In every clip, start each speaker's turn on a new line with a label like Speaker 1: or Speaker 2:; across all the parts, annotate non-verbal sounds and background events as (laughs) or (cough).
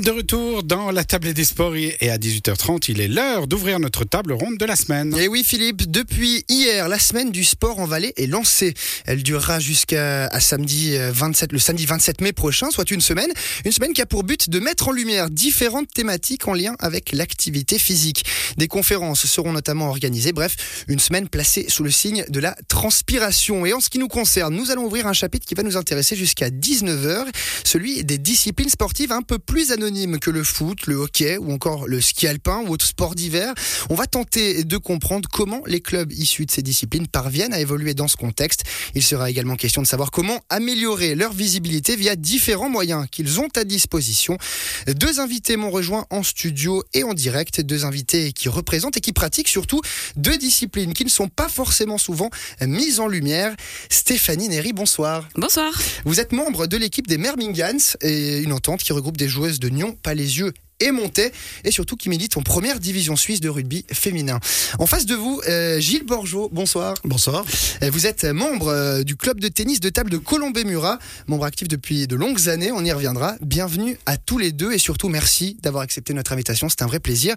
Speaker 1: De retour dans la table des sports et à 18h30, il est l'heure d'ouvrir notre table ronde de la semaine.
Speaker 2: Et oui Philippe, depuis hier, la semaine du sport en Valais est lancée. Elle durera jusqu'à samedi 27, le samedi 27 mai prochain, soit une semaine. Une semaine qui a pour but de mettre en lumière différentes thématiques en lien avec l'activité physique. Des conférences seront notamment organisées. Bref, une semaine placée sous le signe de la transpiration. Et en ce qui nous concerne, nous allons ouvrir un chapitre qui va nous intéresser jusqu'à 19h, celui des disciplines sportives un peu plus anonyme que le foot, le hockey ou encore le ski alpin ou autre sport d'hiver. On va tenter de comprendre comment les clubs issus de ces disciplines parviennent à évoluer dans ce contexte. Il sera également question de savoir comment améliorer leur visibilité via différents moyens qu'ils ont à disposition. Deux invités m'ont rejoint en studio et en direct, deux invités qui représentent et qui pratiquent surtout deux disciplines qui ne sont pas forcément souvent mises en lumière. Stéphanie Néry, bonsoir.
Speaker 3: Bonsoir.
Speaker 2: Vous êtes membre de l'équipe des Mermingans et une entente qui regroupe des joueuses de Nyon, Palaisieux et Montais, et surtout qui milite en première division suisse de rugby féminin. En face de vous, euh, Gilles Borgeot, bonsoir.
Speaker 4: Bonsoir.
Speaker 2: Euh, vous êtes membre euh, du club de tennis de table de Colombé-Murat, membre actif depuis de longues années, on y reviendra. Bienvenue à tous les deux et surtout merci d'avoir accepté notre invitation, c'est un vrai plaisir.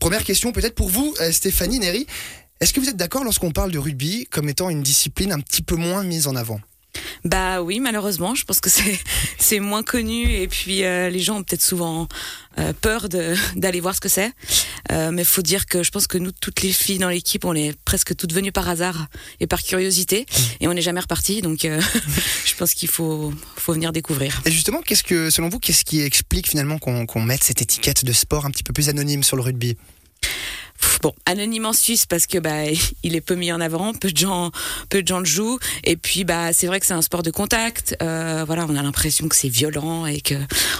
Speaker 2: Première question peut-être pour vous, Stéphanie Néry. Est-ce que vous êtes d'accord lorsqu'on parle de rugby comme étant une discipline un petit peu moins mise en avant?
Speaker 3: Bah oui, malheureusement, je pense que c'est (laughs) c'est moins connu et puis euh, les gens ont peut-être souvent euh, peur (laughs) d'aller voir ce que c'est. Euh, mais faut dire que je pense que nous, toutes les filles dans l'équipe, on est presque toutes venues par hasard et par curiosité mmh. et on n'est jamais reparti. Donc (laughs) je pense qu'il faut faut venir découvrir.
Speaker 2: Et justement, qu'est-ce que selon vous, qu'est-ce qui explique finalement qu'on qu'on mette cette étiquette de sport un petit peu plus anonyme sur le rugby?
Speaker 3: Bon, anonyme Suisse parce que bah (laughs) il est peu mis en avant, peu de gens, peu de gens le jouent. Et puis bah c'est vrai que c'est un sport de contact. Euh, voilà, on a l'impression que c'est violent et que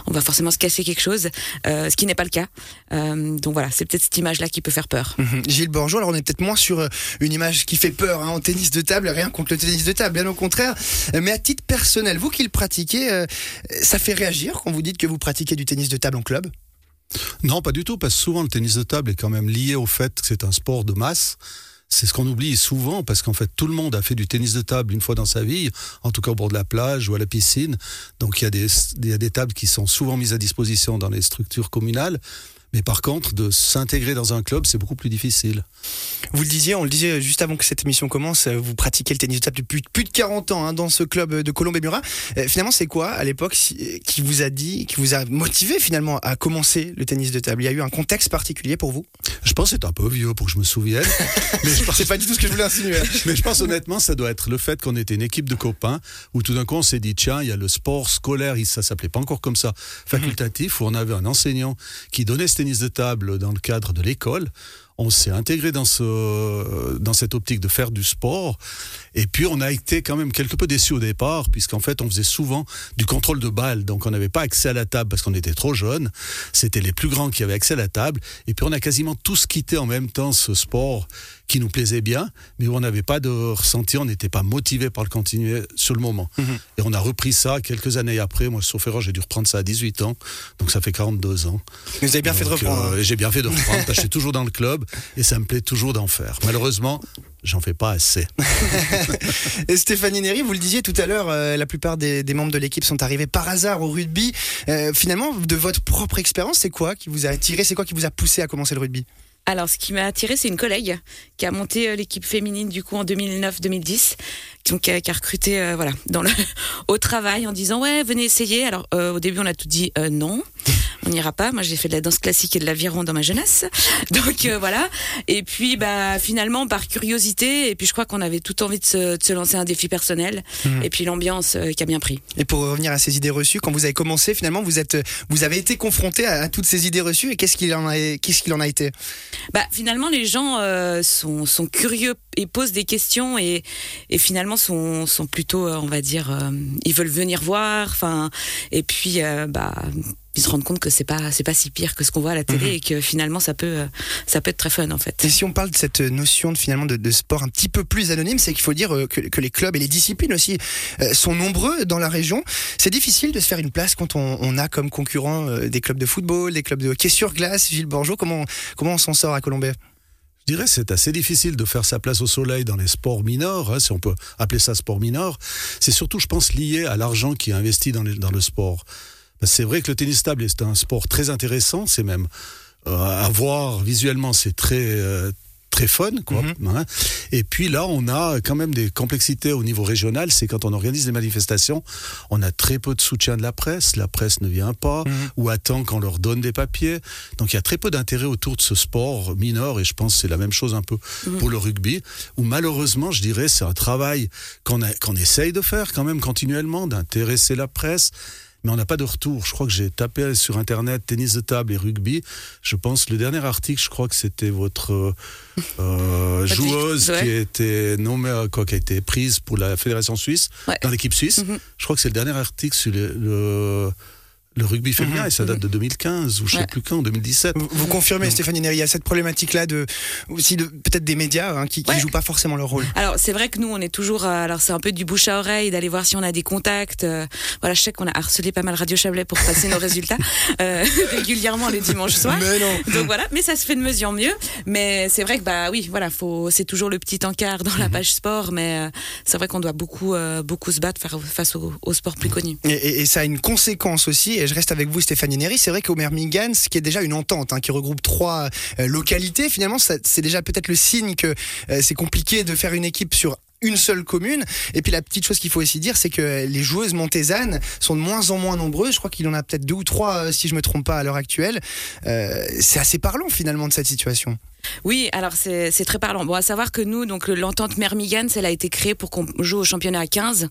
Speaker 3: on va forcément se casser quelque chose, euh, ce qui n'est pas le cas. Euh, donc voilà, c'est peut-être cette image-là qui peut faire peur.
Speaker 2: Mhm. Gilles Borgeot, alors on est peut-être moins sur une image qui fait peur hein, en tennis de table, rien contre le tennis de table, bien au contraire. Mais à titre personnel, vous qui le pratiquez, ça fait réagir quand vous dites que vous pratiquez du tennis de table en club?
Speaker 4: Non, pas du tout, parce que souvent le tennis de table est quand même lié au fait que c'est un sport de masse. C'est ce qu'on oublie souvent parce qu'en fait tout le monde a fait du tennis de table une fois dans sa vie, en tout cas au bord de la plage ou à la piscine. Donc il y il y a des tables qui sont souvent mises à disposition dans les structures communales. Mais par contre, de s'intégrer dans un club, c'est beaucoup plus difficile.
Speaker 2: Vous le disiez, on le disait juste avant que cette émission commence, vous pratiquez le tennis de table depuis plus de 40 ans hein, dans ce club de Colombe et Murat. Euh, finalement, c'est quoi à l'époque qui vous a dit, qui vous a motivé finalement à commencer le tennis de table? Il y a eu un contexte particulier pour vous?
Speaker 4: Je pense que c'est un peu vieux pour que je me souvienne. (laughs)
Speaker 2: mais c'est pas du tout ce que je voulais insinuer. (laughs)
Speaker 4: mais je pense honnêtement, ça doit être le fait qu'on était une équipe de copains où tout d'un coup on s'est dit tiens, il y a le sport scolaire, ça s'appelait pas encore comme ça, facultatif, où on avait un enseignant qui donnait ce tennis de table dans le cadre de l'école on s'est intégré dans, ce, dans cette optique de faire du sport. Et puis, on a été quand même quelque peu déçus au départ, puisqu'en fait, on faisait souvent du contrôle de balles. Donc, on n'avait pas accès à la table parce qu'on était trop jeunes. C'était les plus grands qui avaient accès à la table. Et puis, on a quasiment tous quitté en même temps ce sport qui nous plaisait bien, mais où on n'avait pas de ressenti, on n'était pas motivé par le continuer sur le moment. Mhm. Et on a repris ça quelques années après. Moi, sauf erreur, j'ai dû reprendre ça à 18 ans. Donc, ça fait 42 ans.
Speaker 2: Vous avez bien fait de reprendre.
Speaker 4: Euh, j'ai bien fait de reprendre. je suis toujours dans le club et ça me plaît toujours d'en faire. Malheureusement, j'en fais pas assez. (laughs)
Speaker 2: et Stéphanie Néry, vous le disiez tout à l'heure, euh, la plupart des, membres de l'équipe sont arrivés par hasard au rugby. Euh, finalement, de votre propre expérience, c'est quoi qui vous a attiré C'est quoi qui vous a poussé à commencer le rugby?
Speaker 3: Alors, ce qui m'a attiré, c'est une collègue qui a monté l'équipe féminine du coup en 2009-2010, donc qui a, recruté voilà dans le (laughs) au travail en disant ouais venez essayer. Alors au début on a tout dit non on n'ira pas. Moi, j'ai fait de la danse classique et de l'aviron dans ma jeunesse, (laughs) donc euh, voilà. Et puis, bah finalement, par curiosité, et puis je crois qu'on avait tout envie de se, lancer un défi personnel, mhm. et puis l'ambiance euh, qui a bien pris.
Speaker 2: Et pour revenir à ces idées reçues, quand vous avez commencé, finalement, vous êtes, vous avez été confronté à, toutes ces idées reçues, et qu'est-ce qu'il en a, qu'est-ce qu'il en a été?
Speaker 3: Bah finalement, les gens euh, sont, sont curieux et posent des questions, et, et finalement sont, sont plutôt, on va dire, ils veulent venir voir, enfin, et puis bah ils se rendent compte que c'est pas c'est pas si pire que ce qu'on voit à la télé mhm. et que finalement ça peut euh, ça peut être très fun en fait.
Speaker 2: Et si on parle de cette notion de finalement de, sport un petit peu plus anonyme, c'est qu'il faut dire euh, que, les clubs et les disciplines aussi euh, sont nombreux dans la région. C'est difficile de se faire une place quand on, a comme concurrent des clubs de football, des clubs de hockey sur glace. Gilles Borgeot, comment comment on s'en sort à Colombay
Speaker 4: je dirais c'est assez difficile de faire sa place au soleil dans les sports mineurs, hein, si on peut appeler ça sport mineur. C'est surtout, je pense, lié à l'argent qui est investi dans, dans le sport. C'est vrai que le tennis table est un sport très intéressant, c'est même euh, à voir visuellement, c'est très euh, très fun quoi.
Speaker 2: Mhm.
Speaker 4: hein. Et puis là, on a quand même des complexités au niveau régional, c'est quand on organise des manifestations, on a très peu de soutien de la presse, la presse ne vient pas
Speaker 2: Mhm.
Speaker 4: ou attend qu'on leur donne des papiers. Donc il y a très peu d'intérêt autour de ce sport mineur et je pense que c'est la même chose un peu pour le rugby où malheureusement, je dirais, c'est un travail qu'on qu'on essaye de faire quand même continuellement, d'intéresser la presse. Mais on n'a pas de retour. Je crois que j'ai tapé sur Internet tennis de table et rugby. Je pense le dernier article, je crois que c'était votre euh, (laughs) euh, joueuse
Speaker 3: ouais.
Speaker 4: qui a été nommée, euh, quoi, qui a été prise pour la fédération suisse
Speaker 3: Ouais.
Speaker 4: dans l'équipe suisse.
Speaker 3: Mhm.
Speaker 4: Je crois que c'est le dernier article sur le, le, le rugby féminin et ça date de 2015 ou je sais
Speaker 3: Ouais.
Speaker 4: plus quand, 2017.
Speaker 2: Vous, vous confirmez,
Speaker 4: Donc-
Speaker 2: Stéphanie Neri, il y a cette problématique-là de aussi de peut-être des médias hein, qui,
Speaker 3: Ouais.
Speaker 2: jouent pas forcément leur rôle?
Speaker 3: Alors c'est vrai que nous on est toujours euh, alors c'est un peu du bouche à oreille d'aller voir si on a des contacts euh, voilà je sais qu'on a harcelé pas mal Radio Chablais pour passer nos résultats (laughs) euh, (laughs) régulièrement le dimanche soir
Speaker 2: Mais non.
Speaker 3: donc voilà mais ça se fait de mieux en mieux mais c'est vrai que bah oui voilà faut c'est toujours le petit encart dans
Speaker 2: Mhm.
Speaker 3: la page sport mais euh, c'est vrai qu'on doit beaucoup euh, beaucoup se battre face au, au sport plus connu
Speaker 2: Et, et- et ça a une conséquence aussi, et je reste avec vous Stéphanie Neri, c'est vrai qu'au Mermigans, qui est déjà une entente, hein, qui regroupe trois euh, localités, finalement c'est déjà peut-être le signe que euh, c'est compliqué de faire une équipe sur une seule commune. Et puis la petite chose qu'il faut aussi dire, c'est que les joueuses montaisanes sont de moins en moins nombreuses. Je crois qu'il y en a peut-être deux ou trois, euh, si je me trompe pas, à l'heure actuelle. C'est assez parlant finalement de cette situation.
Speaker 3: Oui, alors c'est très parlant. Bon, à savoir que nous, donc le- l'entente Mermigans, elle a été créée pour qu'on joue au championnat à 15.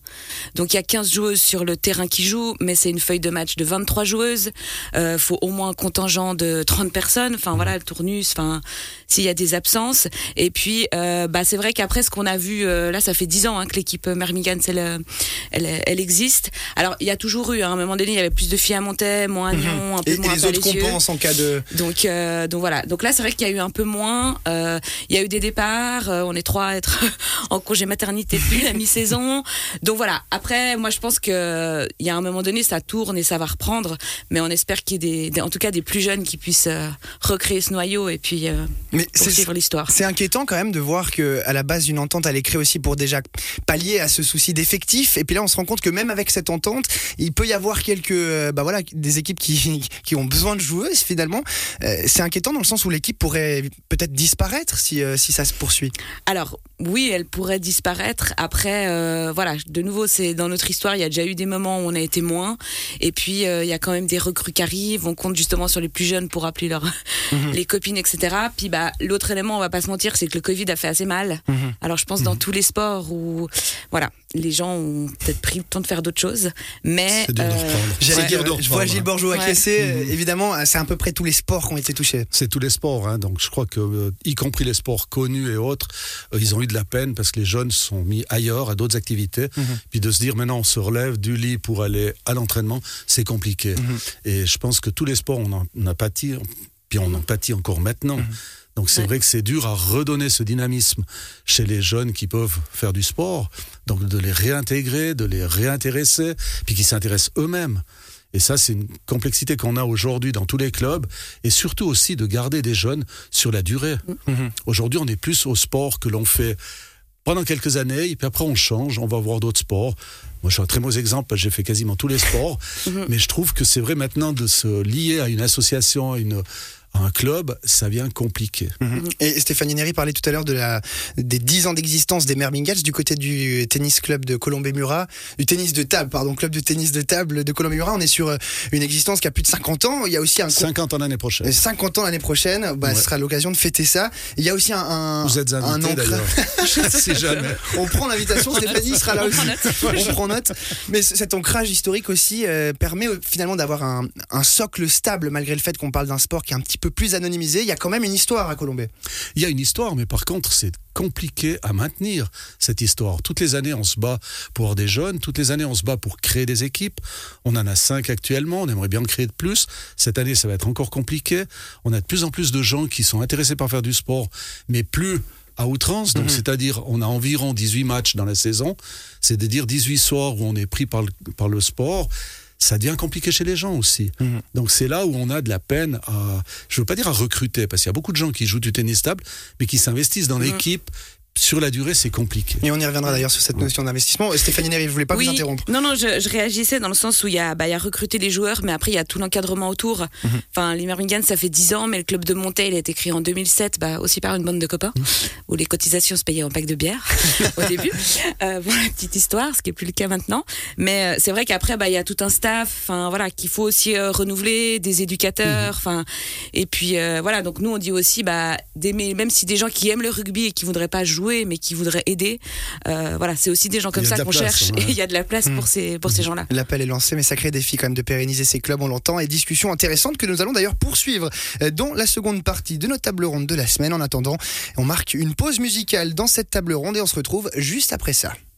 Speaker 3: Donc il y a 15 joueuses sur le terrain qui jouent, mais c'est une feuille de match de 23 joueuses. Euh, faut au moins un contingent de 30 personnes. Enfin voilà, le tournus. Enfin, s'il y a des absences. Et puis, euh, bah c'est vrai qu'après ce qu'on a vu, euh, là, ça fait 10 ans hein, que l'équipe Mermigans, elle, euh, elle, elle existe. Alors il y a toujours eu, hein, à un moment donné, il y avait plus de filles à Montaix, moins à Nyon, un peu
Speaker 2: Et, et
Speaker 3: moins à
Speaker 2: les autres en cas de.
Speaker 3: Donc, donc voilà. Donc là, c'est vrai qu'il y a eu un peu moins. Euh, Il y a eu des départs. euh, on est trois à être (laughs) en congé maternité depuis la mi-saison. Donc voilà. Après, moi, je pense que il y a un moment donné, ça tourne et ça va reprendre. Mais on espère qu'il y ait des, des- en tout cas, des plus jeunes qui puissent euh, recréer ce noyau et puis poursuivre l'histoire.
Speaker 2: C'est inquiétant quand même de voir que à la base une entente elle est créée aussi pour déjà pallier à ce souci d'effectif et puis là on se rend compte que même avec cette entente il peut y avoir quelques bah voilà des équipes qui, (laughs) qui ont besoin de joueuses finalement Euh, c'est inquiétant dans le sens où l'équipe pourrait peut-être disparaître si euh, si ça se poursuit
Speaker 3: Alors oui, elle pourrait disparaître. Après, euh, voilà, de nouveau, c'est dans notre histoire, il y a déjà eu des moments où on a été moins. Et puis, euh, il y a quand même des recrues qui arrivent. On compte justement sur les plus jeunes pour appeler leurs (laughs) les copines, etc. Puis bah, l'autre élément, on va pas se mentir, c'est que le Covid a fait assez mal.
Speaker 2: Mhm.
Speaker 3: Alors je pense dans tous les sports où, voilà, les gens ont peut-être pris le temps de faire d'autres choses, mais euh.
Speaker 2: J'allais
Speaker 4: C'est
Speaker 2: dire,
Speaker 4: de
Speaker 2: je vois Gilles
Speaker 3: Ouais.
Speaker 2: acquiescer. Évidemment, c'est à peu près tous les sports qui ont été touchés.
Speaker 4: C'est tous les sports, hein, donc je crois que, euh, y compris les sports connus et autres, euh, ils ont eu de la peine parce que les jeunes sont mis ailleurs à d'autres activités. Puis de se dire maintenant on se relève du lit pour aller à l'entraînement, c'est compliqué. Et je pense que tous les sports on en, on a pâti, puis on en pâtit encore maintenant. Donc c'est
Speaker 3: Ouais.
Speaker 4: vrai que c'est dur à redonner ce dynamisme chez les jeunes qui peuvent faire du sport, donc de les réintégrer, de les réintéresser, puis qui s'intéressent eux-mêmes. Et ça, c'est une complexité qu'on a aujourd'hui dans tous les clubs, et surtout aussi de garder des jeunes sur la durée. Aujourd'hui, on est plus au sport que l'on fait pendant quelques années, et puis après on change, on va voir d'autres sports. Moi, je suis un très mauvais exemple, j'ai fait quasiment tous les sports, (laughs) mais je trouve que c'est vrai maintenant de se lier à une association, à, une, un club, ça vient compliqué.
Speaker 2: Et Stéphanie Neri parlait tout à l'heure de la, des 10 ans d'existence des Mermingals du côté du tennis club de Colombé-Murat, du tennis de table, pardon, club de tennis de table de Colombé-Murat. On est sur euh, une existence qui a plus de 50 ans. Il y a aussi un
Speaker 4: 50 ans l'année prochaine.
Speaker 2: Euh, 50 ans l'année prochaine, bah,
Speaker 4: Ouais.
Speaker 2: ce sera l'occasion de fêter ça. Il y a aussi un, un,
Speaker 4: Vous êtes invité
Speaker 2: ancrage-
Speaker 4: d'ailleurs. (laughs) si jamais.
Speaker 2: On prend l'invitation, Stéphanie sera là
Speaker 3: On
Speaker 2: aussi.
Speaker 3: prend note.
Speaker 2: On prend note. Mais cet ancrage historique aussi euh, permet euh, finalement d'avoir un, un socle stable malgré le fait qu'on parle d'un sport qui est un petit peu plus anonymisé. Il y a quand même une histoire à Colombay.
Speaker 4: Il y a une histoire, mais par contre, c'est compliqué à maintenir cette histoire. Toutes les années, on se bat pour des jeunes. Toutes les années, on se bat pour créer des équipes. On en a cinq actuellement. On aimerait bien en créer de plus. Cette année, ça va être encore compliqué. On a de plus en plus de gens qui sont intéressés par faire du sport, mais plus à outrance. Donc, c'est-à-dire, on a environ 18 matchs dans la saison. C'est de dire 18 soirs où on est pris par le, par le sport. Ça devient compliqué chez les gens aussi. Donc c'est là où on a de la peine à, je veux pas dire à recruter, parce qu'il y a beaucoup de gens qui jouent du tennis table, mais qui s'investissent dans l'équipe, sur la durée, c'est compliqué.
Speaker 2: Et on y reviendra d'ailleurs sur cette notion d'investissement. Stéphanie Néry, je voulais pas
Speaker 3: oui.
Speaker 2: vous interrompre.
Speaker 3: Non, non, je, je, réagissais dans le sens où il y a, bah, il y a recruté les joueurs, mais après il y a tout l'encadrement autour. Mm -hmm. Enfin, les Birmingham, ça fait 10 ans, mais le club de Montaigne, il a été créé en 2007, bah, aussi par une bande de copains, où les cotisations se payaient en pack de bière (laughs) au début. (laughs) Euh, bon, la petite histoire, ce qui est plus le cas maintenant. Mais euh, c'est vrai qu'après, bah, il y a tout un staff, enfin voilà, qu'il faut aussi euh, renouveler, des éducateurs, enfin, et puis euh, voilà. Donc nous, on dit aussi, bah, d'aimer, même si des gens qui aiment le rugby et qui voudraient pas jouer, mais qui voudraient aider, euh, voilà, c'est aussi des gens comme ça qu'on cherche. Ouais. Et il y a de la place pour ces pour ces gens-là.
Speaker 2: L'appel est lancé, mais sacré défi quand même de pérenniser ces clubs, on l'entend, et discussion intéressante que nous allons d'ailleurs poursuivre dans la seconde partie de notre table ronde de la semaine. En attendant, on marque une pause musicale dans cette table ronde et on se retrouve juste après ça.